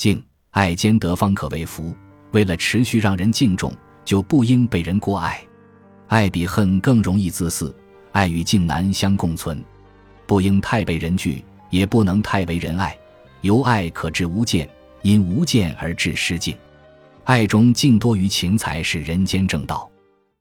敬爱兼得方可为福。为了持续让人敬重，就不应被人过爱。爱比恨更容易自私，爱与敬难相共存。不应太被人惧，也不能太为人爱。由爱可至无见，因无见而至失敬。爱中敬多于情，才是人间正道。